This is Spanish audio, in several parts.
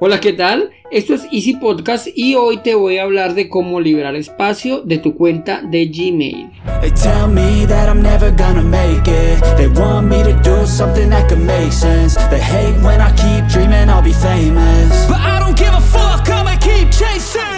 Hola, ¿qué tal? Esto es Easy Podcast y hoy te voy a hablar de cómo liberar espacio de tu cuenta de Gmail. They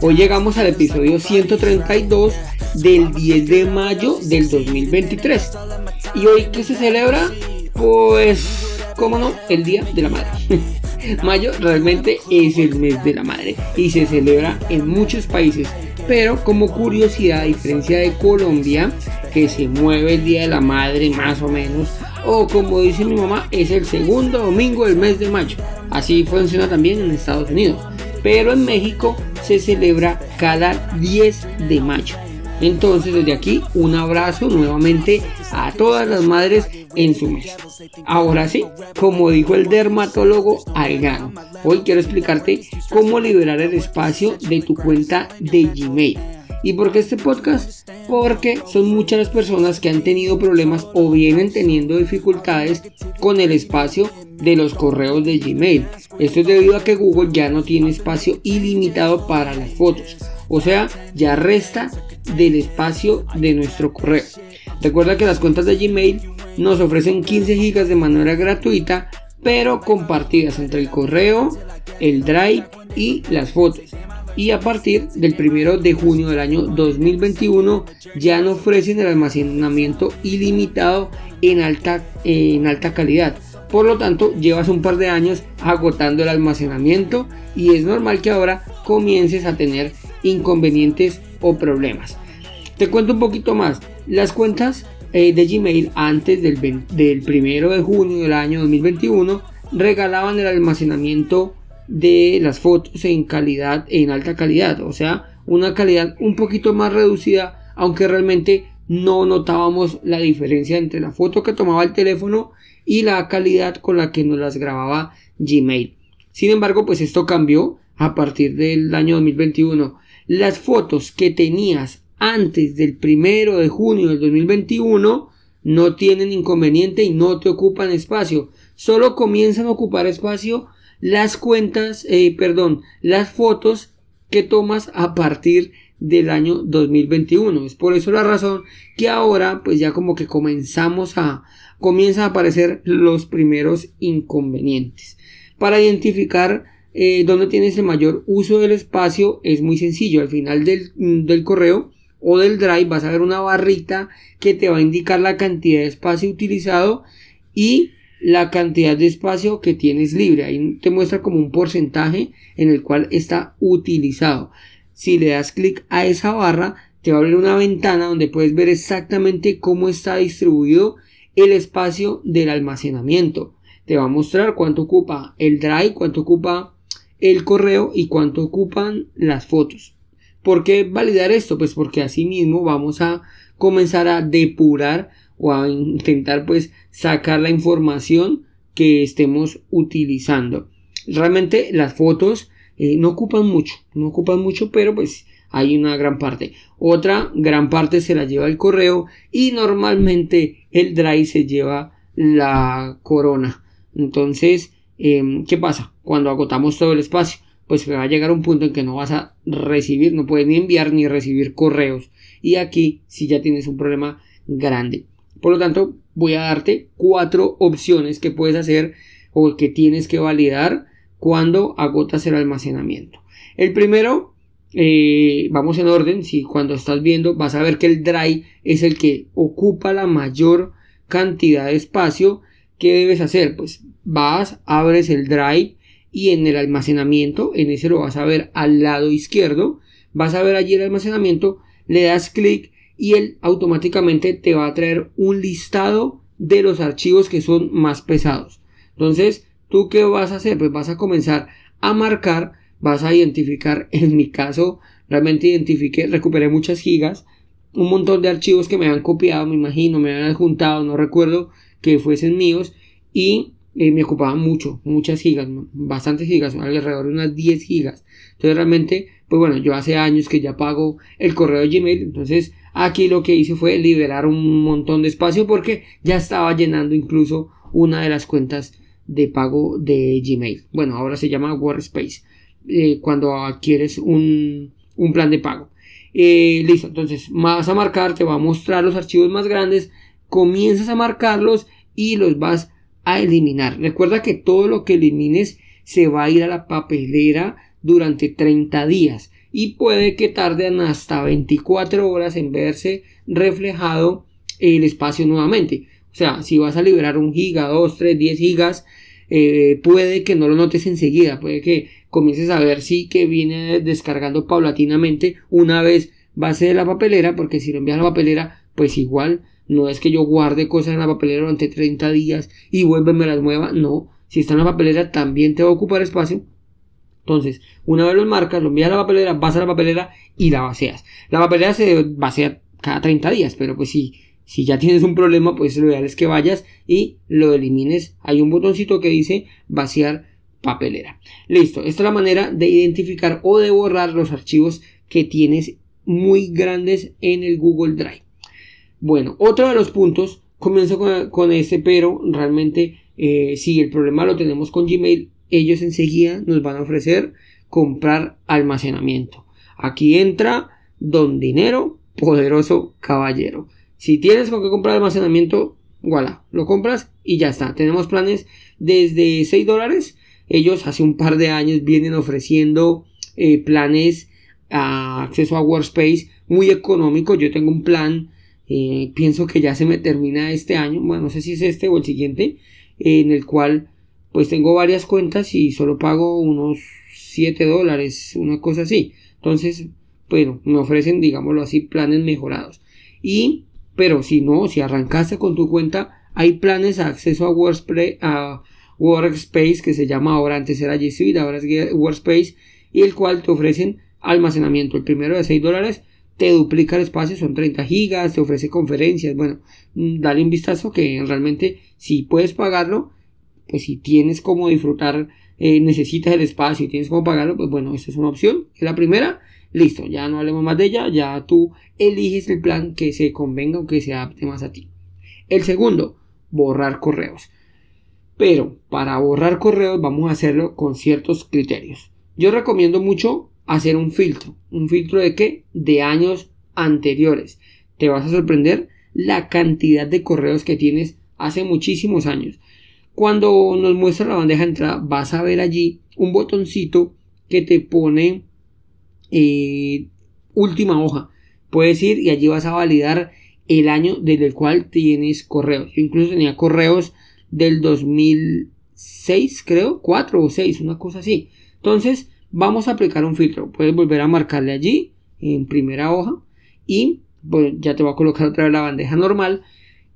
Hoy llegamos al episodio 132 del 10 de mayo del 2023. ¿Y hoy qué se celebra? Pues, cómo no, el Día de la Madre. mayo realmente es el mes de la madre y se celebra en muchos países. Pero como curiosidad, a diferencia de Colombia, que se mueve el Día de la Madre más o menos, o como dice mi mamá, es el segundo domingo del mes de mayo. Así funciona también en Estados Unidos. Pero en México se celebra cada 10 de mayo. Entonces desde aquí un abrazo nuevamente a todas las madres en su mes. Ahora sí, como dijo el dermatólogo al grano, hoy quiero explicarte cómo liberar el espacio de tu cuenta de Gmail. ¿Y por qué este podcast? Porque son muchas las personas que han tenido problemas o vienen teniendo dificultades con el espacio de los correos de Gmail. Esto es debido a que Google ya no tiene espacio ilimitado para las fotos. O sea, ya resta del espacio de nuestro correo. Recuerda que las cuentas de Gmail nos ofrecen 15 GB de manera gratuita, pero compartidas entre el correo, el Drive y las fotos y a partir del 1 de junio del año 2021 ya no ofrecen el almacenamiento ilimitado en alta, en alta calidad. Por lo tanto, llevas un par de años agotando el almacenamiento y es normal que ahora comiences a tener inconvenientes o problemas. Te cuento un poquito más. Las cuentas eh, de Gmail antes del, del 1 de junio del año 2021 regalaban el almacenamiento de las fotos en calidad, en alta calidad, o sea, una calidad un poquito más reducida, aunque realmente no notábamos la diferencia entre la foto que tomaba el teléfono y la calidad con la que nos las grababa Gmail. Sin embargo, pues esto cambió a partir del año 2021. Las fotos que tenías antes del primero de junio del 2021 no tienen inconveniente y no te ocupan espacio. Solo comienzan a ocupar espacio las cuentas, eh, perdón, las fotos que tomas a partir del año 2021. Es por eso la razón que ahora pues ya como que comenzamos a comienzan a aparecer los primeros inconvenientes. Para identificar eh, dónde tienes el mayor uso del espacio es muy sencillo. Al final del, del correo o del drive vas a ver una barrita que te va a indicar la cantidad de espacio utilizado y la cantidad de espacio que tienes libre. Ahí te muestra como un porcentaje en el cual está utilizado. Si le das clic a esa barra, te va a abrir una ventana donde puedes ver exactamente cómo está distribuido el espacio del almacenamiento. Te va a mostrar cuánto ocupa el drive, cuánto ocupa el correo y cuánto ocupan las fotos. ¿Por qué validar esto? Pues porque así mismo vamos a comenzar a depurar o a intentar pues sacar la información que estemos utilizando. Realmente las fotos eh, no ocupan mucho, no ocupan mucho, pero pues hay una gran parte. Otra gran parte se la lleva el correo y normalmente el drive se lleva la corona. Entonces, em, ¿qué pasa? Cuando agotamos todo el espacio, pues va a llegar un punto en que no vas a recibir, no puedes ni enviar ni recibir correos. Y aquí si ya tienes un problema grande. Por lo tanto, voy a darte cuatro opciones que puedes hacer o que tienes que validar cuando agotas el almacenamiento. El primero, eh, vamos en orden, si cuando estás viendo vas a ver que el drive es el que ocupa la mayor cantidad de espacio. ¿Qué debes hacer? Pues vas, abres el drive y en el almacenamiento, en ese lo vas a ver al lado izquierdo, vas a ver allí el almacenamiento, le das clic y él automáticamente te va a traer un listado de los archivos que son más pesados. Entonces, ¿tú qué vas a hacer? Pues vas a comenzar a marcar, vas a identificar, en mi caso, realmente identifiqué, recuperé muchas gigas, un montón de archivos que me han copiado, me imagino, me han juntado, no recuerdo que fuesen míos, y eh, me ocupaban mucho, muchas gigas, bastantes gigas, alrededor de unas 10 gigas. Entonces realmente, pues bueno, yo hace años que ya pago el correo de Gmail, entonces aquí lo que hice fue liberar un montón de espacio porque ya estaba llenando incluso una de las cuentas de pago de Gmail. Bueno, ahora se llama Workspace eh, cuando adquieres un, un, plan de pago. Eh, listo, entonces vas a marcar, te va a mostrar los archivos más grandes, comienzas a marcarlos y los vas a eliminar. Recuerda que todo lo que elimines se va a ir a la papelera durante 30 días y puede que tarden hasta 24 horas en verse reflejado el espacio nuevamente. O sea, si vas a liberar un giga, 2, 3, 10 gigas, eh, puede que no lo notes enseguida, puede que comiences a ver si que viene descargando paulatinamente una vez base de la papelera, porque si lo envías a la papelera, pues igual no es que yo guarde cosas en la papelera durante 30 días y vuelva me las mueva. No. Si está en la papelera también te va a ocupar espacio. Entonces, una vez lo marcas, lo envías a la papelera, vas a la papelera y la vacias. La papelera se vacía cada 30 días, pero pues si, si ya tienes un problema, pues lo ideal es que vayas y lo elimines. Hay un botoncito que dice vaciar papelera. Listo, esta es la manera de identificar o de borrar los archivos que tienes muy grandes en el Google Drive. Bueno, otro de los puntos, comienzo con, ese, pero realmente eh, si el problema lo tenemos con Gmail, ellos enseguida nos van a ofrecer comprar almacenamiento. Aquí entra don dinero, poderoso caballero. Si tienes con qué comprar almacenamiento, voilà, lo compras y ya está. Tenemos planes desde 6 dólares. Ellos hace un par de años vienen ofreciendo eh, planes a acceso a Workspace muy económico. Yo tengo un plan eh, pienso que ya se me termina este año, bueno, no sé si es este o el siguiente, en el cual pues tengo varias cuentas y solo pago unos 7 dólares, una cosa así. Entonces, bueno, me ofrecen, digámoslo así, planes mejorados. Y, pero si no, si arrancaste con tu cuenta, hay planes a acceso a Workspace, a que se llama ahora, antes era G Suite, ahora es Workspace, y el cual te ofrecen almacenamiento. El primero de 6 dólares te duplica el espacio, son 30 gigas, te ofrece conferencias, bueno, mm, dale un vistazo que realmente si puedes pagarlo, pues si tienes como disfrutar, eh, necesitas el espacio y tienes como pagarlo, pues bueno, esa es una opción, es la primera, listo, ya no hablemos más de ella, ya tú eliges el plan que se convenga o que se adapte más a ti. El segundo, borrar correos. Pero para borrar correos vamos a hacerlo con ciertos criterios. Yo recomiendo mucho hacer un filtro. ¿Un filtro de qué? De años anteriores. Te vas a sorprender la cantidad de correos que tienes hace muchísimos años. Cuando nos muestra la bandeja de entrada, vas a ver allí un botoncito que te pone eh, última hoja. Puedes ir y allí vas a validar el año desde el cual tienes correos. Yo incluso tenía correos del 2006, creo, 4 o 6, una cosa así. Entonces, vamos a aplicar un filtro. Puedes volver a marcarle allí en primera hoja y ya te va a colocar otra vez la bandeja normal.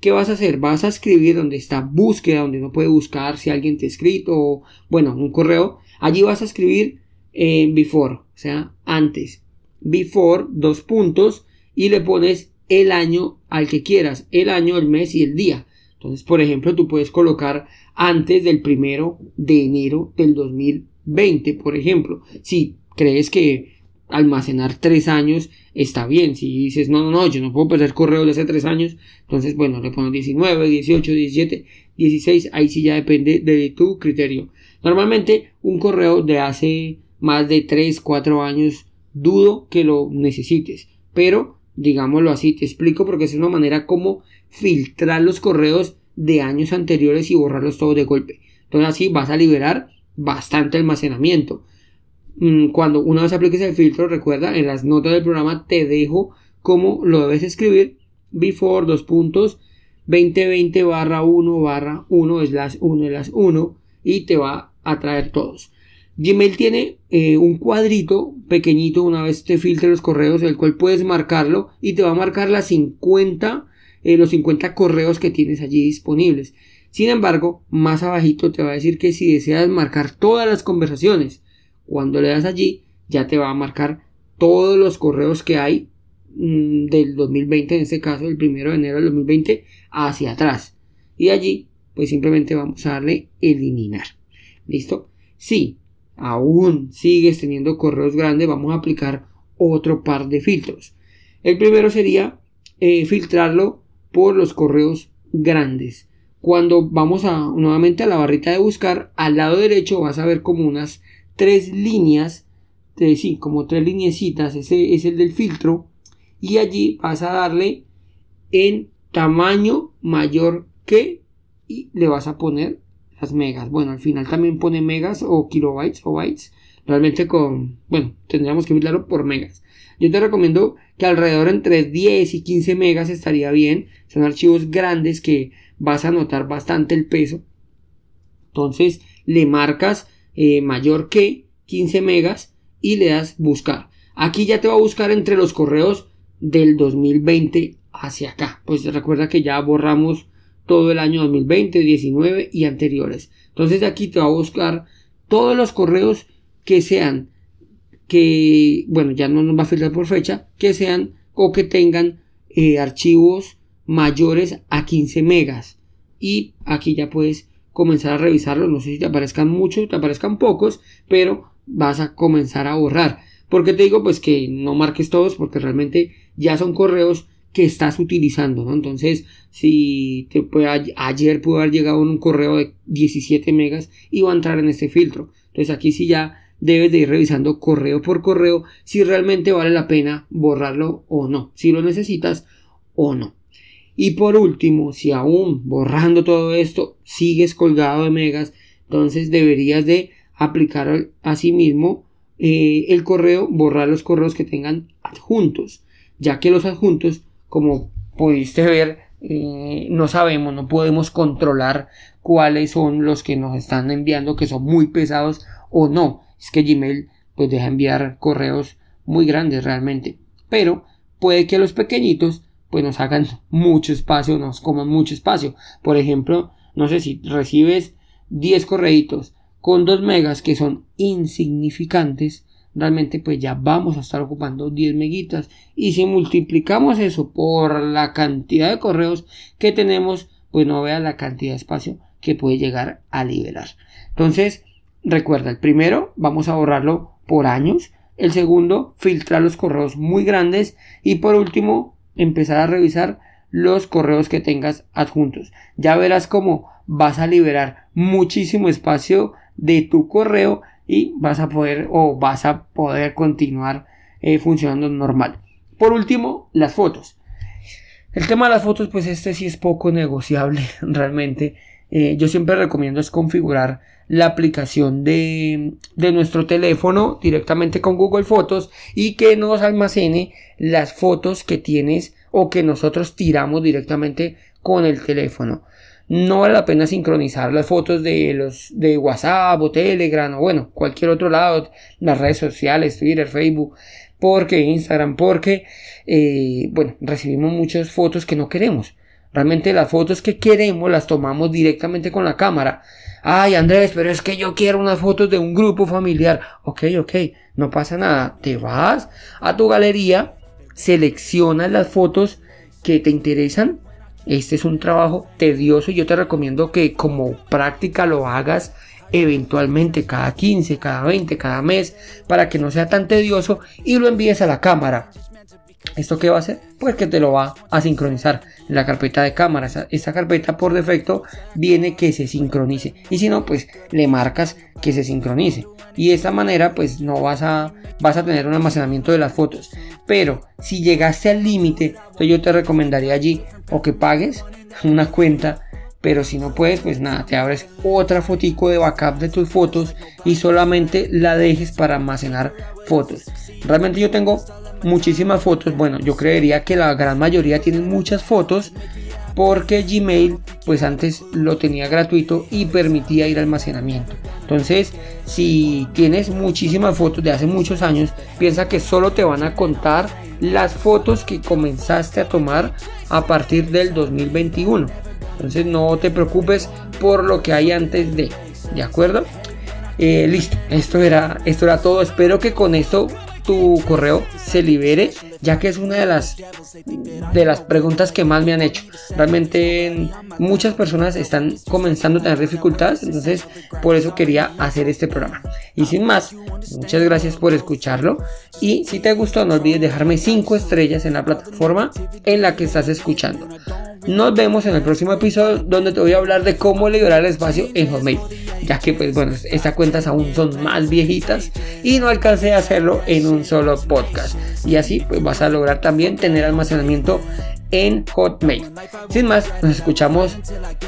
¿Qué vas a hacer? Vas a escribir donde está búsqueda, donde no puede buscar si alguien te ha escrito o, bueno, un correo. Allí vas a escribir en before, o sea, antes. Before, dos puntos, y le pones el año al que quieras, el año, el mes y el día. Entonces, por ejemplo, tú puedes colocar antes del primero de enero del 2020 20, por ejemplo. Si crees que almacenar 3 años está bien, si dices, no, no, no, yo no puedo perder correo de hace 3 años, entonces, bueno, le pones 19, 18, 17, 16, ahí sí ya depende de tu criterio. Normalmente, un correo de hace más de 3, 4 años, dudo que lo necesites, pero digámoslo así, te explico porque es una manera como filtrar los correos de años anteriores y borrarlos todos de golpe. Entonces así vas a liberar bastante almacenamiento. Mm, cuando una vez apliques el filtro, recuerda, en las notas del programa te dejo cómo lo debes escribir. Before, dos puntos, 2020 barra 1 barra 1 slash 1 slash 1 y te va a traer todos. Gmail tiene eh, un cuadrito pequeñito una vez te filtre los correos, el cual puedes marcarlo y te va a marcar las 50, eh, los 50 correos que tienes allí disponibles. Sin embargo, más abajito te va a decir que si deseas marcar todas las conversaciones, Cuando le das allí, ya te va a marcar todos los correos que hay mm, del 2020, en este caso el primero de enero del 2020, hacia atrás. Y allí, pues simplemente vamos a darle eliminar. ¿Listo? Si aún sigues teniendo correos grandes, vamos a aplicar otro par de filtros. El primero sería eh, filtrarlo por los correos grandes. Cuando vamos a, nuevamente a la barrita de buscar, al lado derecho vas a ver como unas tres líneas, sí, como tres linecitas, ese es el del filtro, y allí vas a darle en tamaño mayor que y le vas a poner las megas. Bueno, al final también pone megas o kilobytes o bytes. Realmente con, bueno, tendríamos que filtrarlo por megas. Yo te recomiendo que alrededor entre 10 y 15 megas estaría bien. Son archivos grandes que vas a notar bastante el peso. Entonces le marcas eh, mayor que 15 megas y le das buscar. Aquí ya te va a buscar entre los correos del 2020 hacia acá. Pues recuerda que ya borramos todo el año 2020, 19 y anteriores. Entonces aquí te va a buscar todos los correos que sean que, bueno, ya no nos va a filtrar por fecha, que sean o que tengan eh, archivos mayores a 15 megas. Y aquí ya puedes comenzar a revisarlo. No sé si te aparezcan muchos, te aparezcan pocos, pero vas a comenzar a borrar. porque te digo? Pues que no marques todos porque realmente ya son correos que estás utilizando, Entonces, si te puede, ayer pudo haber llegado un correo de 17 megas y va a entrar en este filtro. Entonces aquí sí ya debes de ir revisando correo por correo si realmente vale la pena borrarlo o no, si lo necesitas o no. Y por último, si aún borrando todo esto sigues colgado de megas, entonces deberías de aplicar asimismo eh, el correo, borrar los correos que tengan adjuntos, ya que los adjuntos, como pudiste ver, eh, no sabemos, no podemos controlar cuáles son los que nos están enviando, que son muy pesados o no. Es que Gmail pues deja enviar correos muy grandes realmente, pero puede que los pequeñitos pues nos hagan mucho espacio, nos coman mucho espacio. Por ejemplo, no sé si recibes 10 correitos con 2 megas que son insignificantes, realmente pues ya vamos a estar ocupando 10 megitas y si multiplicamos eso por la cantidad de correos que tenemos, pues no vea la cantidad de espacio que puede llegar a liberar. Entonces, recuerda, el primero vamos a borrarlo por años, el segundo filtrar los correos muy grandes y por último empezar a revisar los correos que tengas adjuntos. Ya verás cómo vas a liberar muchísimo espacio de tu correo y vas a poder o vas a poder continuar eh, funcionando normal. Por último, las fotos. El tema de las fotos, pues este sí es poco negociable realmente. Eh, yo siempre recomiendo es configurar la aplicación de, de, nuestro teléfono directamente con Google Fotos y que nos almacene las fotos que tienes o que nosotros tiramos directamente con el teléfono. No vale la pena sincronizar las fotos de los de WhatsApp o Telegram o bueno, cualquier otro lado, las redes sociales, Twitter, Facebook, porque Instagram, porque eh, bueno, recibimos muchas fotos que no queremos. Realmente las fotos que queremos las tomamos directamente con la cámara. Ay, Andrés, pero es que yo quiero unas fotos de un grupo familiar. Ok, ok, no pasa nada. Te vas a tu galería, seleccionas las fotos que te interesan. Este es un trabajo tedioso y yo te recomiendo que como práctica lo hagas eventualmente cada 15, cada 20, cada mes para que no sea tan tedioso y lo envíes a la cámara. ¿Esto qué va a hacer? Pues que te lo va a sincronizar la carpeta de cámara. Esta, carpeta por defecto viene que se sincronice. Y si no, pues le marcas que se sincronice. Y de esta manera, pues no vas a, vas a tener un almacenamiento de las fotos. Pero si llegaste al límite, yo te recomendaría allí o que pagues una cuenta pero si no puedes pues nada te abres otra fotico de backup de tus fotos y solamente la dejes para almacenar fotos realmente yo tengo muchísimas fotos. Bueno, yo creería que la gran mayoría tienen muchas fotos porque Gmail pues antes lo tenía gratuito y permitía ir almacenamiento. Entonces, si tienes muchísimas fotos de hace muchos años, piensa que solo te van a contar las fotos que comenzaste a tomar a partir del 2021. Entonces, no te preocupes por lo que hay antes de, ¿de acuerdo? Eh, listo, esto era, esto era todo. Espero que con esto tu correo se libere, ya que es una de las de las preguntas que más me han hecho. Realmente muchas personas están comenzando a tener dificultades, entonces por eso quería hacer este programa. Y sin más, muchas gracias por escucharlo y si te gustó no olvides dejarme 5 estrellas en la plataforma en la que estás escuchando. Nos vemos en el próximo episodio donde te voy a hablar de cómo liberar el espacio en Hotmail, ya que pues bueno, estas cuentas aún son más viejitas y no alcancé a hacerlo en un solo podcast. Y así pues vas a lograr también tener almacenamiento en Hotmail. Sin más, nos escuchamos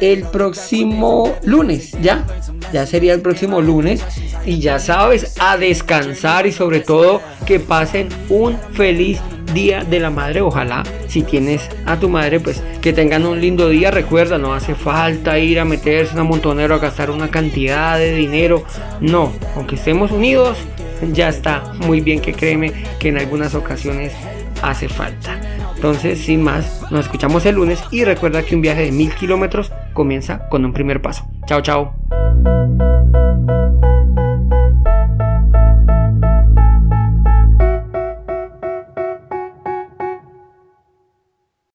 el próximo lunes, ¿ya? Ya sería el próximo lunes. Y ya sabes, a descansar y sobre todo que pasen un feliz día de la madre. Ojalá, si tienes a tu madre, pues que tengan un lindo día. Recuerda, no hace falta ir a meterse en un montonero a gastar una cantidad de dinero. No, aunque estemos unidos, ya está muy bien que créeme que en algunas ocasiones hace falta. Entonces, sin más, nos escuchamos el lunes y recuerda que un viaje de mil kilómetros comienza con un primer paso. Chao, chao.